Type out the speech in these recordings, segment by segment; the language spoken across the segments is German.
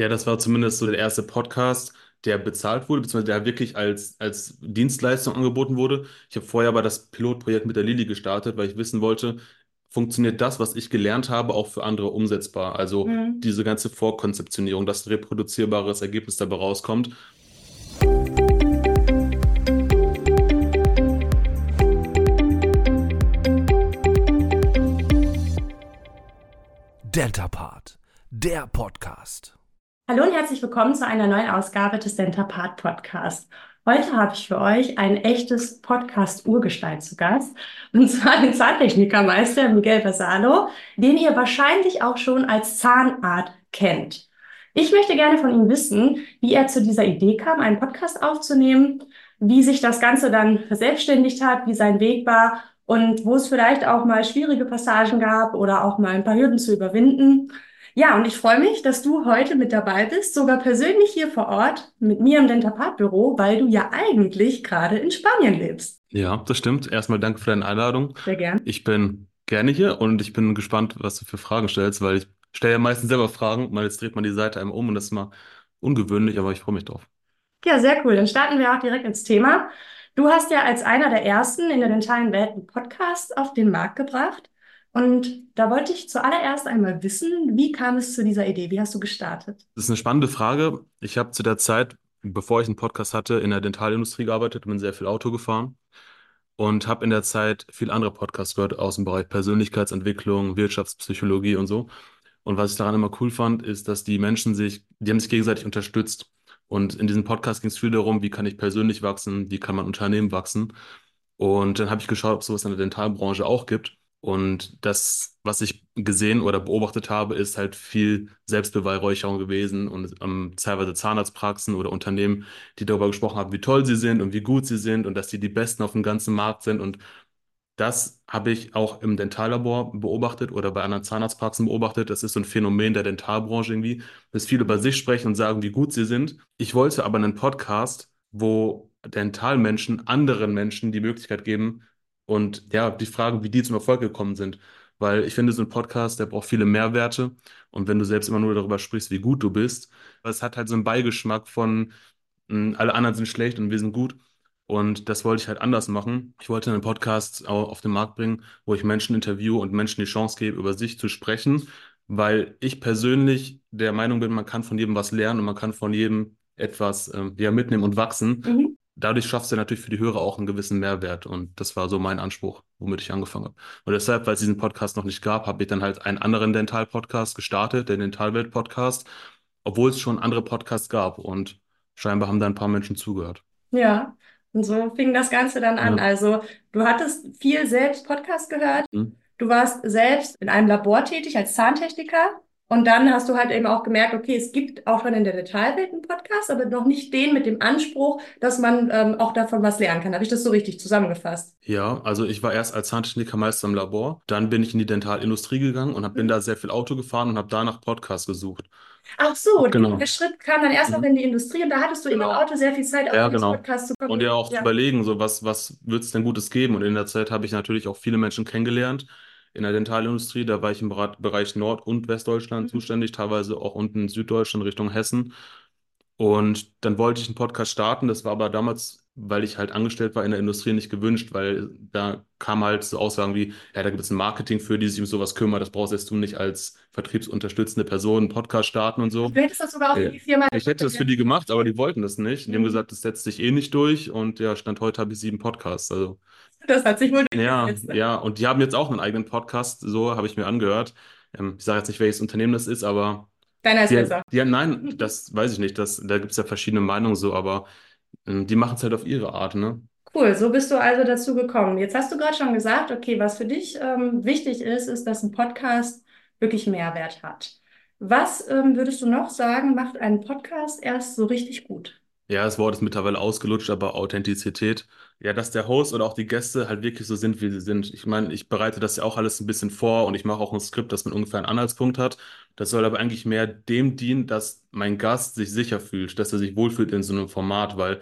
Ja, das war zumindest so der erste Podcast, der bezahlt wurde, beziehungsweise der wirklich als, als Dienstleistung angeboten wurde. Ich habe vorher aber das Pilotprojekt mit der Lilly gestartet, weil ich wissen wollte, funktioniert das, was ich gelernt habe, auch für andere umsetzbar? Also Mhm. diese ganze Vorkonzeptionierung, dass ein reproduzierbares Ergebnis dabei rauskommt. Deltapart, der Podcast. Hallo und herzlich willkommen zu einer neuen Ausgabe des Center Part Podcast. Heute habe ich für euch ein echtes Podcast-Urgestein zu Gast, und zwar den Zahntechnikermeister Miguel Vasalo, den ihr wahrscheinlich auch schon als Zahnarzt kennt. Ich möchte gerne von ihm wissen, wie er zu dieser Idee kam, einen Podcast aufzunehmen, wie sich das Ganze dann verselbstständigt hat, wie sein Weg war und wo es vielleicht auch mal schwierige Passagen gab oder auch mal ein paar Hürden zu überwinden. Ja, und ich freue mich, dass du heute mit dabei bist, sogar persönlich hier vor Ort mit mir im Dentapat-Büro, weil du ja eigentlich gerade in Spanien lebst. Ja, das stimmt. Erstmal danke für deine Einladung. Sehr gern. Ich bin gerne hier und ich bin gespannt, was du für Fragen stellst, weil ich stelle ja meistens selber Fragen, weil jetzt dreht man die Seite einmal um und das ist mal ungewöhnlich, aber ich freue mich drauf. Ja, sehr cool. Dann starten wir auch direkt ins Thema. Du hast ja als einer der ersten in der dentalen Welt einen Podcast auf den Markt gebracht. Und da wollte ich zuallererst einmal wissen, wie kam es zu dieser Idee? Wie hast du gestartet? Das ist eine spannende Frage. Ich habe zu der Zeit, bevor ich einen Podcast hatte, in der Dentalindustrie gearbeitet und bin sehr viel Auto gefahren und habe in der Zeit viel andere Podcasts gehört aus dem Bereich Persönlichkeitsentwicklung, Wirtschaftspsychologie und so. Und was ich daran immer cool fand, ist, dass die Menschen sich, die haben sich gegenseitig unterstützt. Und in diesem Podcast ging es viel darum, wie kann ich persönlich wachsen, wie kann man Unternehmen wachsen. Und dann habe ich geschaut, ob es sowas in der Dentalbranche auch gibt. Und das, was ich gesehen oder beobachtet habe, ist halt viel Selbstbeweihräucherung gewesen und ähm, teilweise Zahnarztpraxen oder Unternehmen, die darüber gesprochen haben, wie toll sie sind und wie gut sie sind und dass sie die Besten auf dem ganzen Markt sind. Und das habe ich auch im Dentallabor beobachtet oder bei anderen Zahnarztpraxen beobachtet. Das ist so ein Phänomen der Dentalbranche irgendwie, dass viele über sich sprechen und sagen, wie gut sie sind. Ich wollte aber einen Podcast, wo Dentalmenschen anderen Menschen die Möglichkeit geben und ja, die fragen, wie die zum Erfolg gekommen sind. Weil ich finde, so ein Podcast, der braucht viele Mehrwerte. Und wenn du selbst immer nur darüber sprichst, wie gut du bist, es hat halt so einen Beigeschmack von, mh, alle anderen sind schlecht und wir sind gut. Und das wollte ich halt anders machen. Ich wollte einen Podcast au- auf den Markt bringen, wo ich Menschen interviewe und Menschen die Chance gebe, über sich zu sprechen, weil ich persönlich der Meinung bin, man kann von jedem was lernen und man kann von jedem etwas ähm, ja, mitnehmen und wachsen. Mhm. Dadurch schaffst du natürlich für die Hörer auch einen gewissen Mehrwert. Und das war so mein Anspruch, womit ich angefangen habe. Und deshalb, weil es diesen Podcast noch nicht gab, habe ich dann halt einen anderen Dental-Podcast gestartet, den Dentalwelt-Podcast, obwohl es schon andere Podcasts gab. Und scheinbar haben da ein paar Menschen zugehört. Ja, und so fing das Ganze dann an. Ja. Also, du hattest viel selbst Podcast gehört. Hm. Du warst selbst in einem Labor tätig als Zahntechniker. Und dann hast du halt eben auch gemerkt, okay, es gibt auch schon in der Detailwelt einen Podcast, aber noch nicht den mit dem Anspruch, dass man ähm, auch davon was lernen kann. Habe ich das so richtig zusammengefasst? Ja, also ich war erst als Zahntechnikermeister im Labor, dann bin ich in die Dentalindustrie gegangen und hab, bin da sehr viel Auto gefahren und habe danach Podcasts gesucht. Ach so, Genau. der Schritt kam dann erst noch Mhm. in die Industrie und da hattest du Genau. im Auto sehr viel Zeit, auch Ja, genau. Podcast zu kommen. Und ja auch Ja. zu überlegen, so was, was wird es denn Gutes geben? Und in der Zeit habe ich natürlich auch viele Menschen kennengelernt in der Dentalindustrie. Da war ich im Bereich Nord- und Westdeutschland Mhm. zuständig, teilweise auch unten in Süddeutschland Richtung Hessen. Und dann wollte ich einen Podcast starten. Das war aber damals, weil ich halt angestellt war in der Industrie, nicht gewünscht, weil da kam halt so Aussagen wie, ja, da gibt es ein Marketing für, die sich um sowas kümmert. Das brauchst jetzt du nicht als vertriebsunterstützende Person einen Podcast starten und so. Du hättest das sogar auch für die Firma. Ich hätte das für die gemacht, aber die wollten das nicht. Die haben Mhm. gesagt, das setzt sich eh nicht durch. Und ja, Stand heute habe ich sieben Podcasts. Also, Das hat sich wohl ja, durchgesetzt. ja. Und die haben jetzt auch einen eigenen Podcast. So habe ich mir angehört. Ähm, ich sage jetzt nicht, welches Unternehmen das ist, aber Deiner ist die, besser. die, nein, das weiß ich nicht. Das, da gibt es ja verschiedene Meinungen so, aber ähm, die machen es halt auf ihre Art, ne? Cool, so bist du also dazu gekommen. Jetzt hast du gerade schon gesagt, okay, was für dich ähm, wichtig ist, ist, dass ein Podcast wirklich Mehrwert hat. Was ähm, würdest du noch sagen, macht einen Podcast erst so richtig gut? Ja, das Wort ist mittlerweile ausgelutscht, aber Authentizität. Ja, dass der Host oder auch die Gäste halt wirklich so sind, wie sie sind. Ich meine, ich bereite das ja auch alles ein bisschen vor und ich mache auch ein Skript, das man ungefähr einen Anhaltspunkt hat. Das soll aber eigentlich mehr dem dienen, dass mein Gast sich sicher fühlt, dass er sich wohlfühlt in so einem Format, weil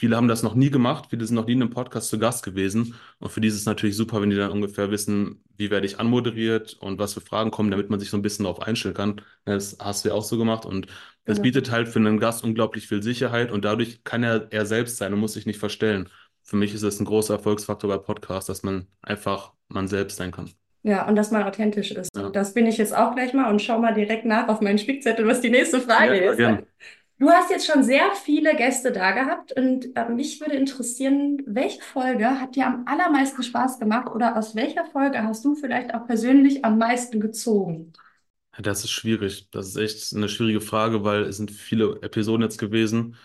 viele haben das noch nie gemacht, viele sind noch nie in einem Podcast zu Gast gewesen. Und für die ist es natürlich super, wenn die dann ungefähr wissen, wie werde ich anmoderiert und was für Fragen kommen, damit man sich so ein bisschen darauf einstellen kann. Das hast du ja auch so gemacht. Und das Genau. bietet halt für einen Gast unglaublich viel Sicherheit und dadurch kann er er selbst sein und muss sich nicht verstellen. Für mich ist es ein großer Erfolgsfaktor bei Podcasts, dass man einfach man selbst sein kann. Ja, und dass man authentisch ist. Ja. Das bin ich jetzt auch gleich mal und schau mal direkt nach auf meinen Spickzettel, was die nächste Frage Ja, ist. gern. Du hast jetzt schon sehr viele Gäste da gehabt und äh, mich würde interessieren, welche Folge hat dir am allermeisten Spaß gemacht oder aus welcher Folge hast du vielleicht auch persönlich am meisten gezogen? Das ist schwierig. Das ist echt eine schwierige Frage, weil es sind viele Episoden jetzt gewesen.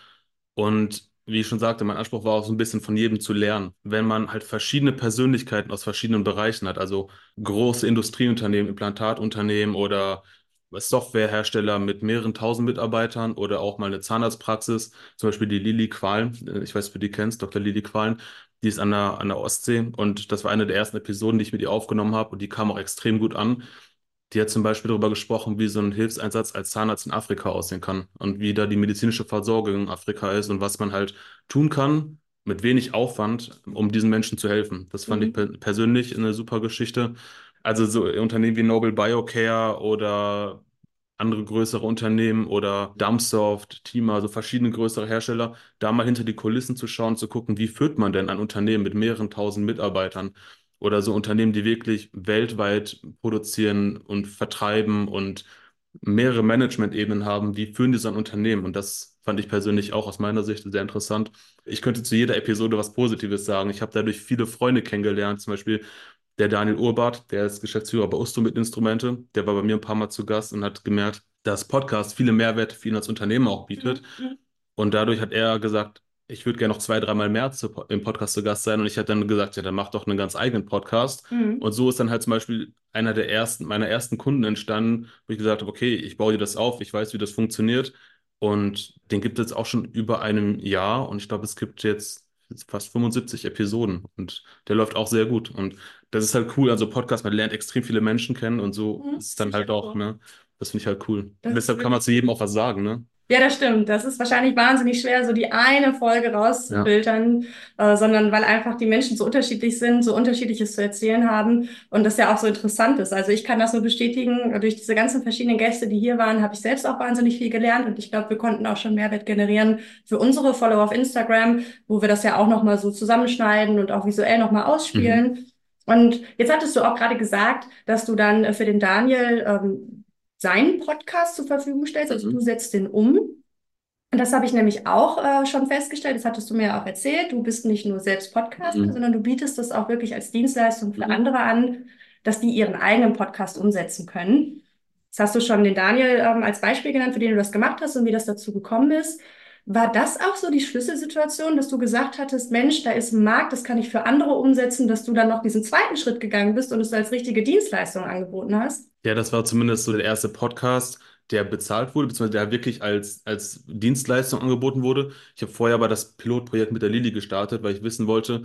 Und wie ich schon sagte, mein Anspruch war auch so ein bisschen von jedem zu lernen. Wenn man halt verschiedene Persönlichkeiten aus verschiedenen Bereichen hat, also große Industrieunternehmen, Implantatunternehmen oder Softwarehersteller mit mehreren tausend Mitarbeitern oder auch mal eine Zahnarztpraxis, zum Beispiel die Lilly Qualen, äh, ich weiß, ob du die kennst, Dr. Lilly Qualen, die ist an der, an der Ostsee und das war eine der ersten Episoden, die ich mit ihr aufgenommen habe und die kam auch extrem gut an. Die hat zum Beispiel darüber gesprochen, wie so ein Hilfseinsatz als Zahnarzt in Afrika aussehen kann und wie da die medizinische Versorgung in Afrika ist und was man halt tun kann mit wenig Aufwand, um diesen Menschen zu helfen. Das fand ich Mhm. per persönlich eine super Geschichte. Also so Unternehmen wie Nobel Biocare oder andere größere Unternehmen oder Dumpsoft, Tima, so verschiedene größere Hersteller, da mal hinter die Kulissen zu schauen, zu gucken, wie führt man denn ein Unternehmen mit mehreren tausend Mitarbeitern? Oder so Unternehmen, die wirklich weltweit produzieren und vertreiben und mehrere Management-Ebenen haben, wie führen die so ein Unternehmen? Und das fand ich persönlich auch aus meiner Sicht sehr interessant. Ich könnte zu jeder Episode was Positives sagen. Ich habe dadurch viele Freunde kennengelernt, zum Beispiel der Daniel Urbart, der ist Geschäftsführer bei Usto mit Instrumente, der war bei mir ein paar Mal zu Gast und hat gemerkt, dass Podcast viele Mehrwerte für ihn als Unternehmen auch bietet. Und dadurch hat er gesagt, ich würde gerne noch zwei, dreimal mehr zu, im Podcast zu Gast sein. Und ich hatte dann gesagt, ja, dann mach doch einen ganz eigenen Podcast. Mhm. Und so ist dann halt zum Beispiel einer der ersten, meiner ersten Kunden entstanden, wo ich gesagt habe, okay, ich baue dir das auf, ich weiß, wie das funktioniert. Und den gibt es auch schon über einem Jahr. Und ich glaube, es gibt jetzt fast 75 Episoden. Und der läuft auch sehr gut. Und das ist halt cool. Also Podcast, man lernt extrem viele Menschen kennen und so Mhm, ist es dann halt auch, cool. ne? Das finde ich halt cool. Das deshalb kann man zu jedem auch was sagen, ne? Ja, das stimmt. Das ist wahrscheinlich wahnsinnig schwer, so die eine Folge rauszufiltern, äh, sondern weil einfach die Menschen so unterschiedlich sind, so unterschiedliches zu erzählen haben und das ja auch so interessant ist. Also ich kann das nur bestätigen. Durch diese ganzen verschiedenen Gäste, die hier waren, habe ich selbst auch wahnsinnig viel gelernt und ich glaube, wir konnten auch schon Mehrwert generieren für unsere Follower auf Instagram, wo wir das ja auch nochmal so zusammenschneiden und auch visuell nochmal ausspielen. Und jetzt hattest du auch gerade gesagt, dass du dann äh, für den Daniel ähm, seinen Podcast zur Verfügung stellst. Also Mhm. du setzt den um. Und das habe ich nämlich auch äh, schon festgestellt. Das hattest du mir ja auch erzählt. Du bist nicht nur selbst Podcaster, Mhm. sondern du bietest das auch wirklich als Dienstleistung für Mhm. andere an, dass die ihren eigenen Podcast umsetzen können. Jetzt hast du schon den Daniel ähm, als Beispiel genannt, für den du das gemacht hast und wie das dazu gekommen ist. War das auch so die Schlüsselsituation, dass du gesagt hattest, Mensch, da ist ein Markt, das kann ich für andere umsetzen, dass du dann noch diesen zweiten Schritt gegangen bist und es als richtige Dienstleistung angeboten hast? Ja, das war zumindest so der erste Podcast, der bezahlt wurde, beziehungsweise der wirklich als, als Dienstleistung angeboten wurde. Ich habe vorher aber das Pilotprojekt mit der Lilly gestartet, weil ich wissen wollte,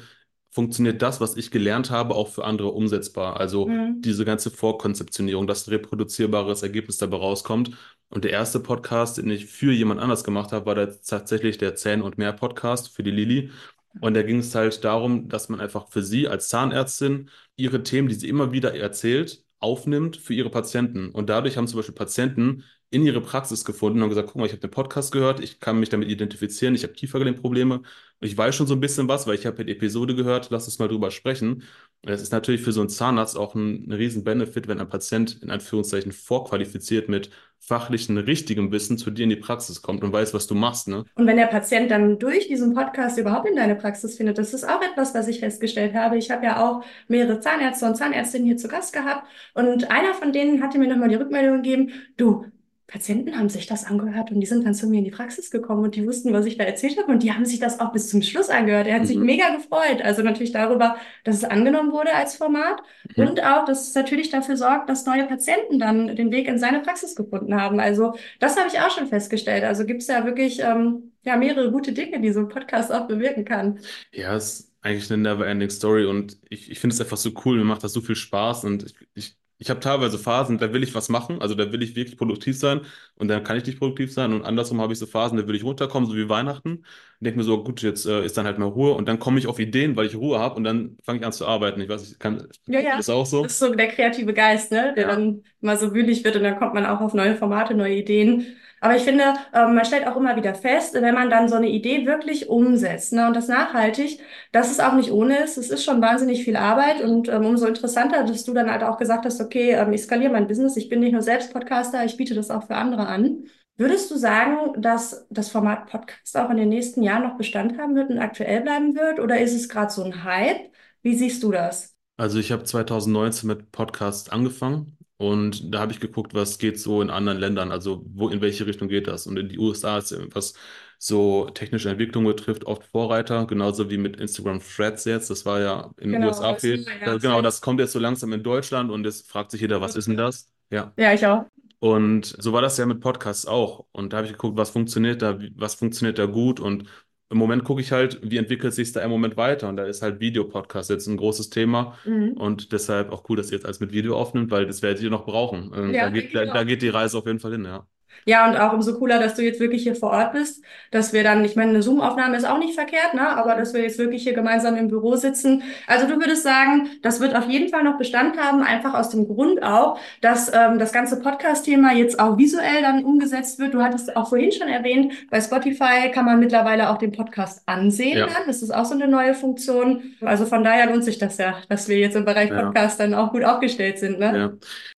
funktioniert das, was ich gelernt habe, auch für andere umsetzbar? Also Mhm. diese ganze Vorkonzeptionierung, dass ein reproduzierbares Ergebnis dabei rauskommt. Und der erste Podcast, den ich für jemand anders gemacht habe, war da tatsächlich der Zähne und mehr Podcast für die Lilly. Und da ging es halt darum, dass man einfach für sie als Zahnärztin ihre Themen, die sie immer wieder erzählt, aufnimmt für ihre Patienten. Und dadurch haben zum Beispiel Patienten in ihre Praxis gefunden und gesagt, guck mal, ich habe den Podcast gehört, ich kann mich damit identifizieren, ich habe Kiefergelenkprobleme, ich weiß schon so ein bisschen was, weil ich habe die Episode gehört, lass uns mal drüber sprechen. Das ist natürlich für so einen Zahnarzt auch ein, ein riesen Benefit, wenn ein Patient in Anführungszeichen vorqualifiziert mit fachlichen, richtigem Wissen zu dir in die Praxis kommt und weiß, was du machst, ne? Und wenn der Patient dann durch diesen Podcast überhaupt in deine Praxis findet, das ist auch etwas, was ich festgestellt habe. Ich habe ja auch mehrere Zahnärzte und Zahnärztinnen hier zu Gast gehabt und einer von denen hatte mir nochmal die Rückmeldung gegeben, du, Patienten haben sich das angehört und die sind dann zu mir in die Praxis gekommen und die wussten, was ich da erzählt habe und die haben sich das auch bis zum Schluss angehört. Er hat sich Mhm. mega gefreut. Also natürlich darüber, dass es angenommen wurde als Format Mhm. und auch, dass es natürlich dafür sorgt, dass neue Patienten dann den Weg in seine Praxis gefunden haben. Also das habe ich auch schon festgestellt. Also gibt es ja wirklich ähm, ja, mehrere gute Dinge, die so ein Podcast auch bewirken kann. Ja, es ist eigentlich eine never-ending Story und ich, ich finde es einfach so cool, mir macht das so viel Spaß und ich, ich ich habe teilweise Phasen, da will ich was machen, also da will ich wirklich produktiv sein und dann kann ich nicht produktiv sein und andersrum habe ich so Phasen, da will ich runterkommen, so wie Weihnachten. Denke mir so, gut, jetzt äh, ist dann halt mal Ruhe und dann komme ich auf Ideen, weil ich Ruhe habe und dann fange ich an zu arbeiten. Ich weiß, ich kann, Ja, ja. das auch so. Das ist so der kreative Geist, ne? Der Ja. dann mal so wühlig wird und dann kommt man auch auf neue Formate, neue Ideen. Aber ich finde, ähm, man stellt auch immer wieder fest, wenn man dann so eine Idee wirklich umsetzt, ne, und das nachhaltig, dass es auch nicht ohne ist. Es ist schon wahnsinnig viel Arbeit und ähm, umso interessanter, dass du dann halt auch gesagt hast, okay, ähm, ich skaliere mein Business, ich bin nicht nur selbst Podcaster, ich biete das auch für andere an. Würdest du sagen, dass das Format Podcast auch in den nächsten Jahren noch Bestand haben wird und aktuell bleiben wird? Oder ist es gerade so ein Hype? Wie siehst du das? Also ich habe 2019 mit Podcast angefangen und da habe ich geguckt, was geht so in anderen Ländern, also wo, in welche Richtung geht das? Und in die USA ist, was so technische Entwicklung betrifft, oft Vorreiter, genauso wie mit Instagram Threads jetzt. Das war ja in den Genau, USA viel. Da, ganz genau, das kommt jetzt so langsam in Deutschland und jetzt fragt sich jeder, was ist denn das? Ja. Ja, ich auch. Und so war das ja mit Podcasts auch. Und da habe ich geguckt, was funktioniert da, was funktioniert da gut. Und im Moment gucke ich halt, wie entwickelt sich da im Moment weiter. Und da ist halt Videopodcast jetzt ein großes Thema. Mhm. Und deshalb auch cool, dass ihr jetzt alles mit Video aufnimmt, weil das werdet ihr noch brauchen. Ähm, Ja, da geht, ich da, da geht die Reise auf jeden Fall hin, ja. Ja, und auch umso cooler, dass du jetzt wirklich hier vor Ort bist, dass wir dann, ich meine, eine Zoom-Aufnahme ist auch nicht verkehrt, ne? Aber dass wir jetzt wirklich hier gemeinsam im Büro sitzen. Also du würdest sagen, das wird auf jeden Fall noch Bestand haben, einfach aus dem Grund auch, dass ähm, das ganze Podcast-Thema jetzt auch visuell dann umgesetzt wird. Du hattest auch vorhin schon erwähnt, bei Spotify kann man mittlerweile auch den Podcast ansehen Ja. dann. Das ist auch so eine neue Funktion. Also von daher lohnt sich das ja, dass wir jetzt im Bereich Ja. Podcast dann auch gut aufgestellt sind, ne? Ja,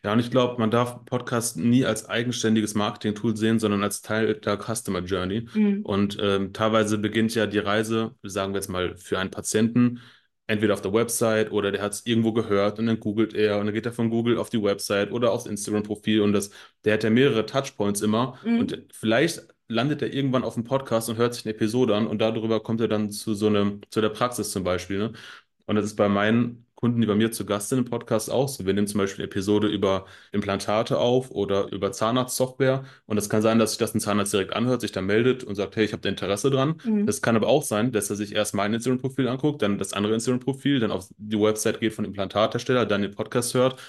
ja, und ich glaube, man darf Podcast nie als eigenständiges Marketing-Tool sehen, sondern als Teil der Customer Journey. Mhm. Und ähm, teilweise beginnt ja die Reise, sagen wir jetzt mal, für einen Patienten, entweder auf der Website oder der hat es irgendwo gehört und dann googelt er und dann geht er von Google auf die Website oder aufs Instagram-Profil und das, der hat ja mehrere Touchpoints immer Mhm. und vielleicht landet er irgendwann auf dem Podcast und hört sich eine Episode an und darüber kommt er dann zu so einem, zu der Praxis zum Beispiel, ne? Und das ist bei meinen Kunden, die bei mir zu Gast sind im Podcast auch so. Wir nehmen zum Beispiel eine Episode über Implantate auf oder über Zahnarztsoftware. Und es kann sein, dass sich das ein Zahnarzt direkt anhört, sich dann meldet und sagt, hey, ich habe da Interesse dran. Mhm. Das kann aber auch sein, dass er sich erst mein Instagram-Profil anguckt, dann das andere Instagram-Profil, dann auf die Website geht von Implantathersteller, dann den Podcast hört.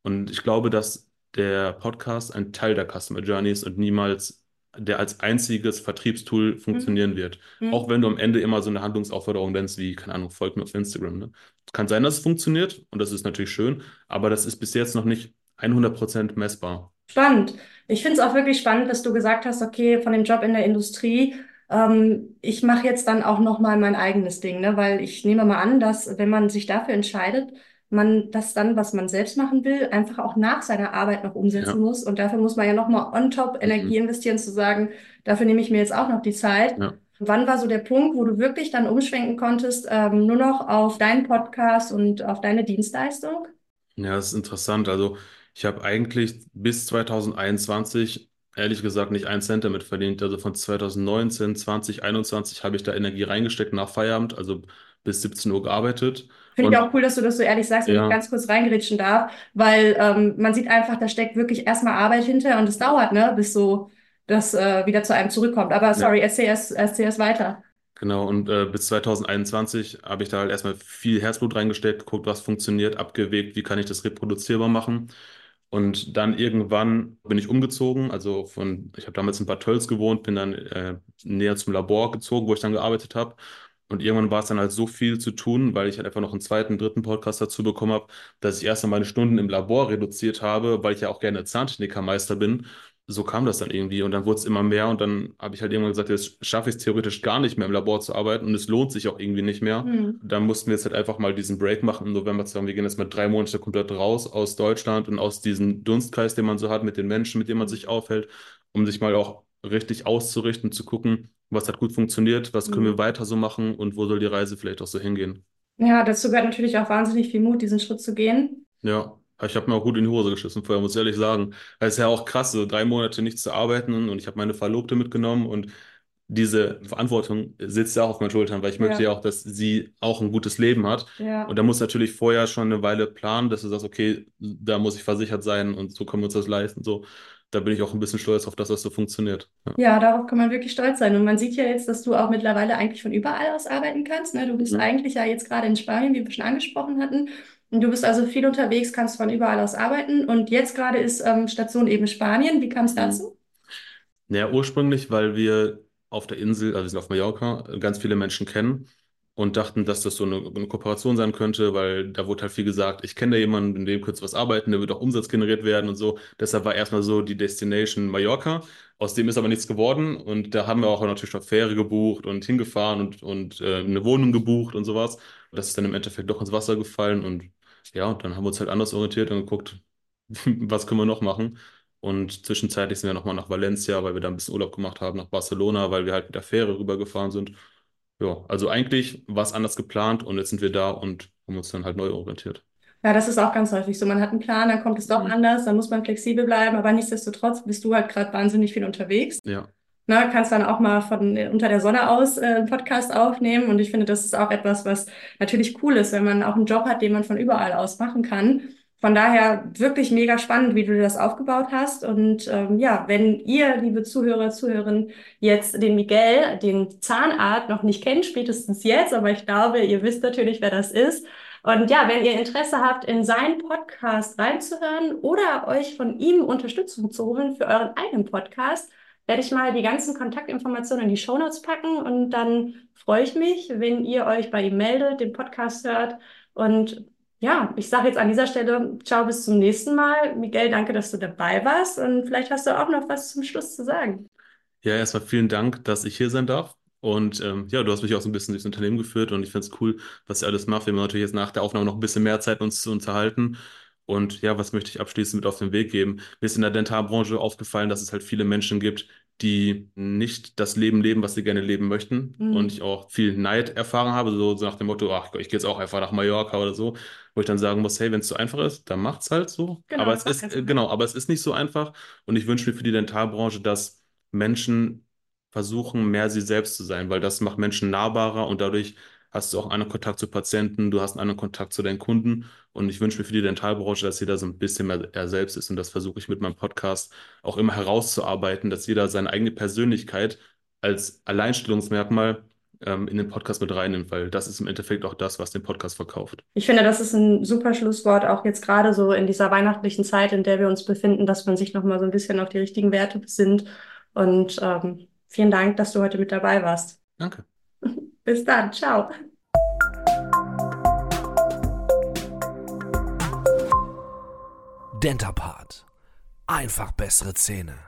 Und ich glaube, dass der Podcast ein Teil der Customer Journey ist und niemals der als einziges Vertriebstool funktionieren wird. Mhm. Auch wenn du am Ende immer so eine Handlungsaufforderung nennst, wie, keine Ahnung, folgt mir auf Instagram. Ne? Kann sein, dass es funktioniert und das ist natürlich schön, aber das ist bis jetzt noch nicht 100% messbar. Spannend. Ich finde es auch wirklich spannend, dass du gesagt hast, okay, von dem Job in der Industrie, ähm, ich mache jetzt dann auch noch mal mein eigenes Ding, ne? Weil ich nehme mal an, dass wenn man sich dafür entscheidet, man das dann, was man selbst machen will, einfach auch nach seiner Arbeit noch umsetzen Ja. muss. Und dafür muss man ja noch mal on top Energie investieren, zu sagen, dafür nehme ich mir jetzt auch noch die Zeit. Ja. Wann war so der Punkt, wo du wirklich dann umschwenken konntest, ähm, nur noch auf deinen Podcast und auf deine Dienstleistung? Ja, das ist interessant. Also ich habe eigentlich bis 2021 ehrlich gesagt nicht einen Cent damit verdient. Also von 2019, 20, 21 habe ich da Energie reingesteckt nach Feierabend, also bis 17 Uhr gearbeitet. Finde ich auch cool, dass du das so ehrlich sagst, wenn Ja. ich ganz kurz reingerätschen darf, weil ähm, man sieht einfach, da steckt wirklich erstmal Arbeit hinter und es dauert, ne, bis so das äh, wieder zu einem zurückkommt. Aber sorry, erzähl erst, erzähl erst weiter. Genau, und äh, bis 2021 habe ich da halt erstmal viel Herzblut reingesteckt, geguckt, was funktioniert, abgewegt, wie kann ich das reproduzierbar machen. Und dann irgendwann bin ich umgezogen, also von, ich habe damals in Bad Tölz gewohnt, bin dann äh, näher zum Labor gezogen, wo ich dann gearbeitet habe. Und irgendwann war es dann halt so viel zu tun, weil ich halt einfach noch einen zweiten, dritten Podcast dazu bekommen habe, dass ich erst einmal meine Stunden im Labor reduziert habe, weil ich ja auch gerne Zahntechnikermeister bin. So kam das dann irgendwie und dann wurde es immer mehr und dann habe ich halt irgendwann gesagt, jetzt schaffe ich es theoretisch gar nicht mehr im Labor zu arbeiten und es lohnt sich auch irgendwie nicht mehr. Hm. Dann mussten wir jetzt halt einfach mal diesen Break machen im November zu sagen, wir gehen jetzt mal drei Monate komplett raus aus Deutschland und aus diesem Dunstkreis, den man so hat, mit den Menschen, mit denen man sich aufhält, um sich mal auch richtig auszurichten, zu gucken, was hat gut funktioniert, was können Mhm. wir weiter so machen und wo soll die Reise vielleicht auch so hingehen. Ja, dazu gehört natürlich auch wahnsinnig viel Mut, diesen Schritt zu gehen. Ja, ich habe mir auch gut in die Hose geschissen vorher, muss ich ehrlich sagen. Es ist ja auch krass, so drei Monate nicht zu arbeiten und ich habe meine Verlobte mitgenommen und diese Verantwortung sitzt ja auch auf meinen Schultern, weil ich möchte Ja. ja auch, dass sie auch ein gutes Leben hat. Ja. Und da muss natürlich vorher schon eine Weile planen, dass du sagst, okay, da muss ich versichert sein und so können wir uns das leisten. So, da bin ich auch ein bisschen stolz auf, dass das so funktioniert. Ja. Ja, darauf kann man wirklich stolz sein. Und man sieht ja jetzt, dass du auch mittlerweile eigentlich von überall aus arbeiten kannst. Ne? Du bist Mhm. eigentlich ja jetzt gerade in Spanien, wie wir schon angesprochen hatten. Und du bist also viel unterwegs, kannst von überall aus arbeiten. Und jetzt gerade ist ähm, Station eben Spanien. Wie kam es dazu? Naja, ursprünglich, weil wir auf der Insel, also wir sind auf Mallorca, ganz viele Menschen kennen und dachten, dass das so eine, eine Kooperation sein könnte, weil da wurde halt viel gesagt, ich kenne da jemanden, in dem kurz was arbeiten, der wird auch Umsatz generiert werden und so. Deshalb war erstmal so die Destination Mallorca. Aus dem ist aber nichts geworden und da haben wir auch natürlich noch Fähre gebucht und hingefahren und, und äh, eine Wohnung gebucht und sowas. Das ist dann im Endeffekt doch ins Wasser gefallen und ja, und dann haben wir uns halt anders orientiert und geguckt, was können wir noch machen. Und zwischenzeitlich sind wir nochmal nach Valencia, weil wir da ein bisschen Urlaub gemacht haben, nach Barcelona, weil wir halt mit der Fähre rübergefahren sind. Ja, also eigentlich war es anders geplant und jetzt sind wir da und haben uns dann halt neu orientiert. Ja, das ist auch ganz häufig so. Man hat einen Plan, dann kommt es doch Mhm. anders, dann muss man flexibel bleiben, aber nichtsdestotrotz bist du halt gerade wahnsinnig viel unterwegs. Ja, Ne, kannst dann auch mal von äh, unter der Sonne aus äh, einen Podcast aufnehmen. Und ich finde, das ist auch etwas, was natürlich cool ist, wenn man auch einen Job hat, den man von überall aus machen kann. Von daher wirklich mega spannend, wie du das aufgebaut hast. Und ähm, ja, wenn ihr, liebe Zuhörer, Zuhörerinnen, jetzt den Miguel, den Zahnarzt, noch nicht kennt, spätestens jetzt, aber ich glaube, ihr wisst natürlich, wer das ist. Und ja, wenn ihr Interesse habt, in seinen Podcast reinzuhören oder euch von ihm Unterstützung zu holen für euren eigenen Podcast, werde ich mal die ganzen Kontaktinformationen in die Shownotes packen und dann freue ich mich, wenn ihr euch bei ihm meldet, den Podcast hört. Und ja, ich sage jetzt an dieser Stelle, ciao, bis zum nächsten Mal. Miguel, danke, dass du dabei warst und vielleicht hast du auch noch was zum Schluss zu sagen. ja, erstmal vielen Dank, dass ich hier sein darf. Und ähm, ja, du hast mich auch so ein bisschen durchs Unternehmen geführt und ich finde es cool, was ihr alles macht. Wir haben natürlich jetzt nach der Aufnahme noch ein bisschen mehr Zeit, uns zu unterhalten. Und ja, was möchte ich abschließend mit auf den Weg geben? Mir ist in der Dentalbranche aufgefallen, dass es halt viele Menschen gibt, die nicht das Leben leben, was sie gerne leben möchten. Mhm. Und ich auch viel Neid erfahren habe, so, so nach dem Motto, ach, ich gehe jetzt auch einfach nach Mallorca oder so, wo ich dann sagen muss, hey, wenn es so einfach ist, dann macht's halt so. Genau, aber es ist, einfach. äh, genau, aber es ist nicht so einfach. Und ich wünsche mir für die Dentalbranche, dass Menschen versuchen, mehr sie selbst zu sein, weil das macht Menschen nahbarer und dadurch hast du auch einen Kontakt zu Patienten, du hast einen anderen Kontakt zu deinen Kunden. Und ich wünsche mir für die Dentalbranche, dass jeder so ein bisschen mehr er selbst ist. Und das versuche ich mit meinem Podcast auch immer herauszuarbeiten, dass jeder seine eigene Persönlichkeit als Alleinstellungsmerkmal ähm, in den Podcast mit reinnimmt, weil das ist im Endeffekt auch das, was den Podcast verkauft. Ich finde, das ist ein super Schlusswort, auch jetzt gerade so in dieser weihnachtlichen Zeit, in der wir uns befinden, dass man sich nochmal so ein bisschen auf die richtigen Werte besinnt. Und ähm, vielen Dank, dass du heute mit dabei warst. Danke. Bis dann, ciao. Dentapart. Einfach bessere Zähne.